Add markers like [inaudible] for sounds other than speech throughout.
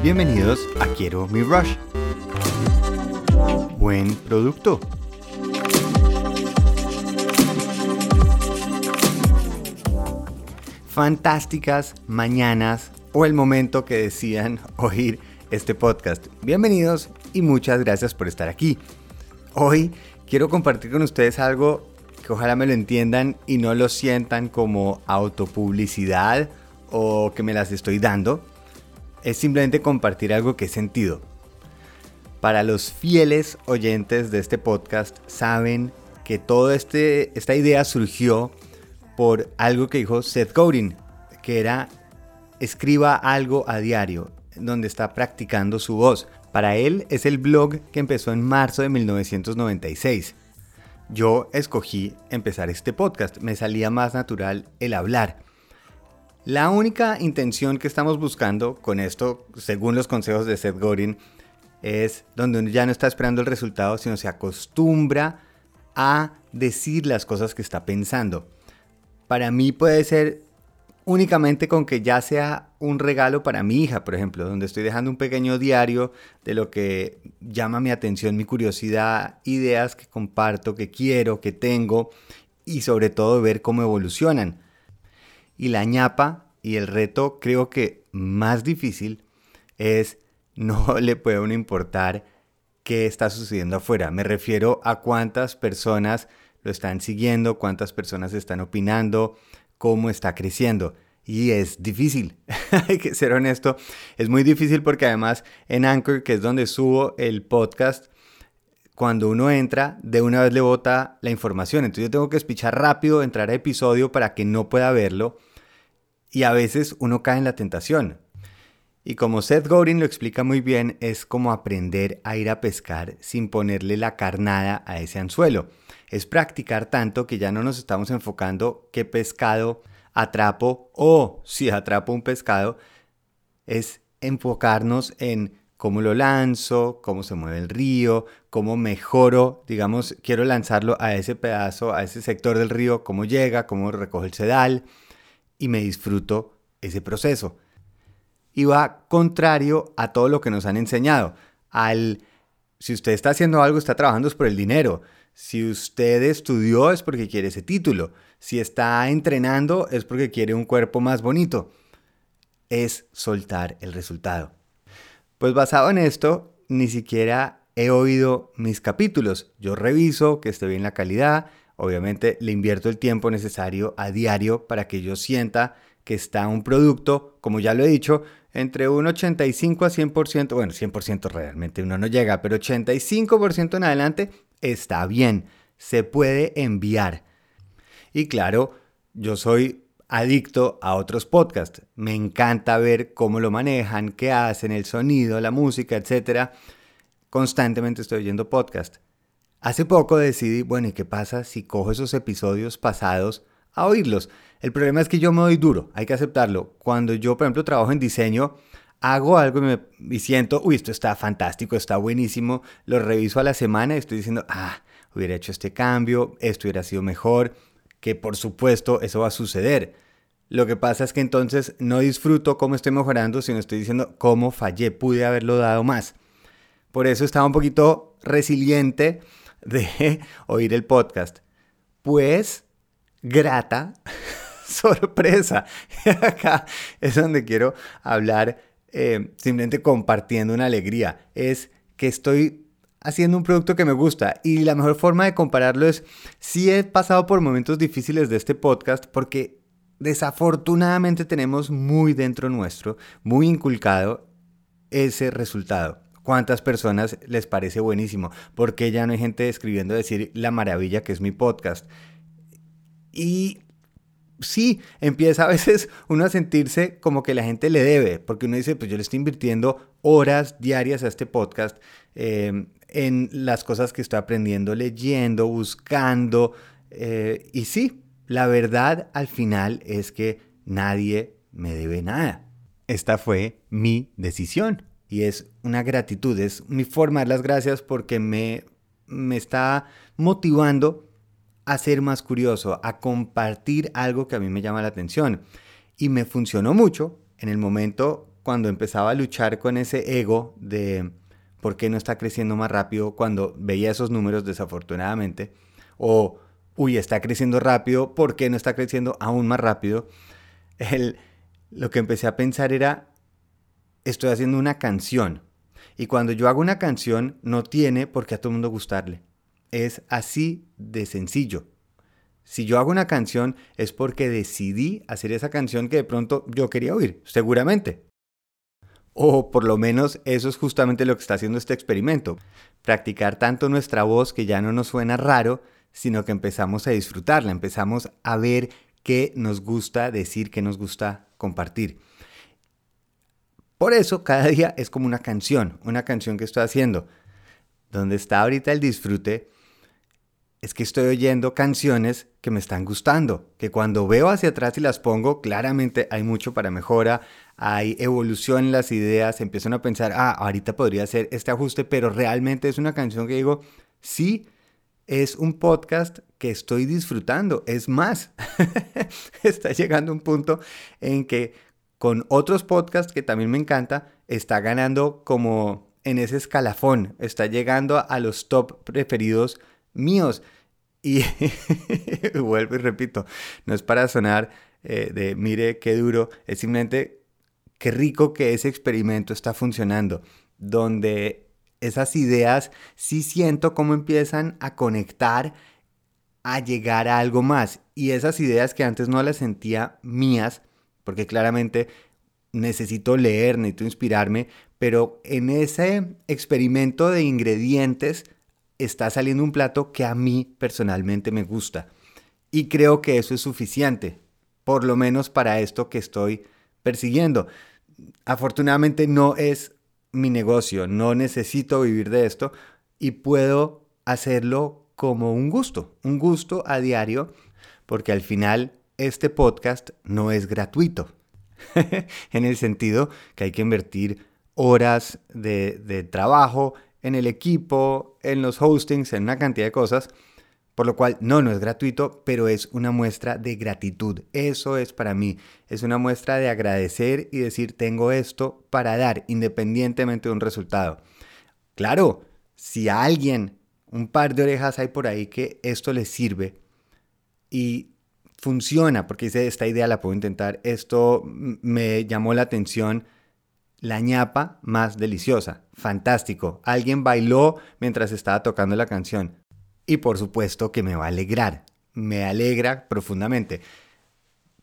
Bienvenidos a Quiero mi Rush. Buen producto. Fantásticas mañanas o el momento que decían [laughs] oír este podcast. Bienvenidos y muchas gracias por estar aquí. Hoy quiero compartir con ustedes algo que ojalá me lo entiendan y no lo sientan como autopublicidad o que me las estoy dando. Es simplemente compartir algo que he sentido. Para los fieles oyentes de este podcast saben que toda este, esta idea surgió por algo que dijo Seth Godin, que era escriba algo a diario, donde está practicando su voz. Para él es el blog que empezó en marzo de 1996. Yo escogí empezar este podcast, me salía más natural el hablar. La única intención que estamos buscando con esto, según los consejos de Seth Godin, es donde ya no está esperando el resultado, sino se acostumbra a decir las cosas que está pensando. Para mí puede ser únicamente con que ya sea un regalo para mi hija, por ejemplo, donde estoy dejando un pequeño diario de lo que llama mi atención, mi curiosidad, ideas que comparto, que quiero, que tengo y sobre todo ver cómo evolucionan. Y la ñapa y el reto creo que más difícil es [laughs] no le puede uno importar qué está sucediendo afuera. Me refiero a cuántas personas lo están siguiendo, cuántas personas están opinando, cómo está creciendo. Y es difícil, [laughs] hay que ser honesto, es muy difícil porque además en Anchor, que es donde subo el podcast, cuando uno entra, de una vez le bota la información. Entonces yo tengo que espichar rápido, entrar a episodio para que no pueda verlo. Y a veces uno cae en la tentación. Y como Seth Godin lo explica muy bien, es como aprender a ir a pescar sin ponerle la carnada a ese anzuelo. Es practicar tanto que ya no nos estamos enfocando qué pescado atrapo o si atrapo un pescado, es enfocarnos en cómo lo lanzo, cómo se mueve el río, cómo mejoro, digamos, quiero lanzarlo a ese pedazo, a ese sector del río, cómo llega, cómo recoge el sedal y me disfruto ese proceso y va contrario a todo lo que nos han enseñado. Al, si usted está haciendo algo, está trabajando es por el dinero. Si usted estudió es porque quiere ese título. Si está entrenando es porque quiere un cuerpo más bonito. Es soltar el resultado. Pues basado en esto, ni siquiera he oído mis capítulos. Yo reviso que esté bien la calidad. Obviamente le invierto el tiempo necesario a diario para que yo sienta que está un producto, como ya lo he dicho, entre un 85 a 100%, bueno, 100% realmente uno no llega, pero 85% en adelante está bien, se puede enviar. Y claro, yo soy adicto a otros podcasts. Me encanta ver cómo lo manejan, qué hacen, el sonido, la música, etc. Constantemente estoy oyendo podcasts. Hace poco decidí, bueno, ¿y qué pasa si cojo esos episodios pasados a oírlos? El problema es que yo me doy duro, hay que aceptarlo. Cuando yo, por ejemplo, trabajo en diseño, hago algo y, me, siento, uy, esto está fantástico, está buenísimo, lo reviso a la semana y estoy diciendo, ah, hubiera hecho este cambio, esto hubiera sido mejor, que por supuesto eso va a suceder. Lo que pasa es que entonces no disfruto cómo estoy mejorando, sino estoy diciendo cómo fallé, pude haberlo dado más. Por eso estaba un poquito resiliente de oír el podcast. Pues grata [laughs] sorpresa. [laughs] Acá es donde quiero hablar, eh, simplemente compartiendo una alegría. Es que estoy haciendo un producto que me gusta y la mejor forma de compararlo es si he pasado por momentos difíciles de este podcast porque desafortunadamente tenemos muy dentro nuestro, muy inculcado ese resultado. ¿Cuántas personas les parece buenísimo? ¿Por qué ya no hay gente escribiendo decir la maravilla que es mi podcast? Y sí, empieza a veces [laughs] uno a sentirse como que la gente le debe, porque uno dice, pues yo le estoy invirtiendo horas diarias a este podcast em, en las cosas que estoy aprendiendo, leyendo, buscando. Eh, y sí, la verdad al final es que nadie me debe nada. Esta fue mi decisión y es una gratitud, es mi forma de las gracias porque me, me está motivando a ser más curioso, a compartir algo que a mí me llama la atención. Y me funcionó mucho en el momento cuando empezaba a luchar con ese ego de por qué no está creciendo más rápido cuando veía esos números desafortunadamente, o uy, está creciendo rápido, ¿por qué no está creciendo aún más rápido? El, lo que empecé a pensar era, estoy haciendo una canción. Y cuando yo hago una canción, no tiene por qué a todo el mundo gustarle. Es así de sencillo. Si yo hago una canción es porque decidí hacer esa canción que de pronto yo quería oír, seguramente. O por lo menos eso es justamente lo que está haciendo este experimento. Practicar tanto nuestra voz que ya no nos suena raro, sino que empezamos a disfrutarla, empezamos a ver qué nos gusta decir, qué nos gusta compartir. Por eso cada día es como una canción, una canción que estoy haciendo. Donde está ahorita el disfrute es que estoy oyendo canciones que me están gustando, que cuando veo hacia atrás y las pongo, claramente hay mucho para mejora, hay evolución en las ideas, empiezan a pensar, ah, ahorita podría hacer este ajuste, pero realmente es una canción que digo, sí, es un podcast que estoy disfrutando. Es más, [laughs] está llegando un punto en que con otros podcasts que también me encanta, está ganando como en ese escalafón, está llegando a los top preferidos míos. Y [laughs] vuelvo y repito, no es para sonar eh, de mire qué duro, es simplemente qué rico que ese experimento está funcionando, donde esas ideas sí siento cómo empiezan a conectar, a llegar a algo más. Y esas ideas que antes no las sentía mías, porque claramente necesito leer, necesito inspirarme, pero en ese experimento de ingredientes está saliendo un plato que a mí personalmente me gusta. Y creo que eso es suficiente, por lo menos para esto que estoy persiguiendo. Afortunadamente no es mi negocio, no necesito vivir de esto y puedo hacerlo como un gusto, un gusto a diario, porque al final este podcast no es gratuito, [laughs] en el sentido que hay que invertir horas de, trabajo en el equipo, en los hostings, en una cantidad de cosas, por lo cual, no, no es gratuito, pero es una muestra de gratitud. Eso es para mí. Es una muestra de agradecer y decir, tengo esto para dar, independientemente de un resultado. Claro, si a alguien, un par de orejas hay por ahí que esto le sirve y funciona, porque dice, esta idea la puedo intentar, esto me llamó la atención, la ñapa más deliciosa, fantástico. Alguien bailó mientras estaba tocando la canción y por supuesto que me va a alegrar, me alegra profundamente.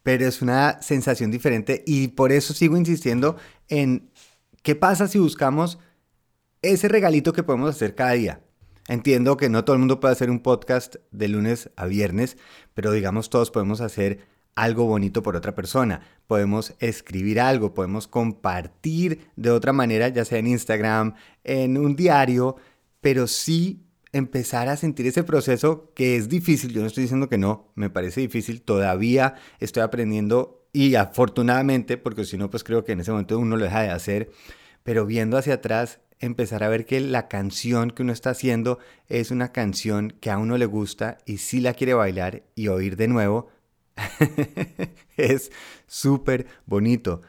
Pero es una sensación diferente y por eso sigo insistiendo en qué pasa si buscamos ese regalito que podemos hacer cada día. Entiendo que no todo el mundo puede hacer un podcast de lunes a viernes, pero digamos todos podemos hacer algo bonito por otra persona. Podemos escribir algo, podemos compartir de otra manera, ya sea en Instagram, en un diario, pero sí empezar a sentir ese proceso que es difícil, yo no estoy diciendo que no, me parece difícil, todavía estoy aprendiendo y afortunadamente, porque si no, pues creo que en ese momento uno lo deja de hacer, pero viendo hacia atrás, empezar a ver que la canción que uno está haciendo es una canción que a uno le gusta y si la quiere bailar y oír de nuevo, [laughs] es súper bonito.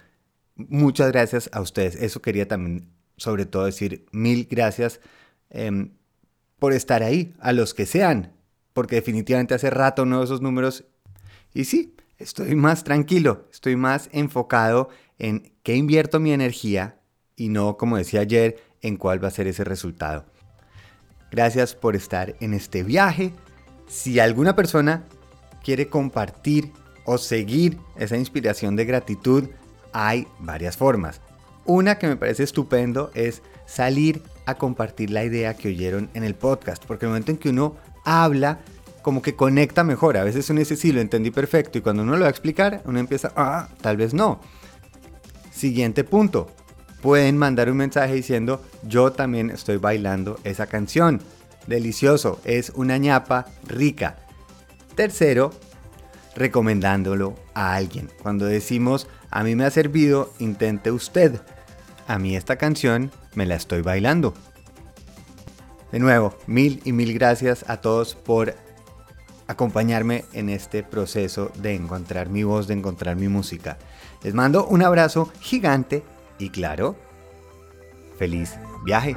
Muchas gracias a ustedes. Eso quería también, sobre todo, decir mil gracias. Em, por estar ahí, a los que sean, porque definitivamente hace rato no esos números. Y sí, estoy más tranquilo, estoy más enfocado en qué invierto mi energía y no, como decía ayer, en cuál va a ser ese resultado. Gracias por estar en este viaje. Si alguna persona quiere compartir o seguir esa inspiración de gratitud, hay varias formas. Una que me parece estupendo es salir a compartir la idea que oyeron en el podcast, porque el momento en que uno habla, como que conecta mejor. A veces uno dice, sí, lo entendí perfecto, y cuando uno lo va a explicar, uno empieza, ah, tal vez no. Siguiente punto, pueden mandar un mensaje diciendo, yo también estoy bailando esa canción. Delicioso, es una ñapa rica. Tercero, recomendándolo a alguien. Cuando decimos, a mí me ha servido, intente usted. A mí esta canción me la estoy bailando. De nuevo, mil y mil gracias a todos por acompañarme en este proceso de encontrar mi voz, de encontrar mi música. Les mando un abrazo gigante Y claro, feliz viaje.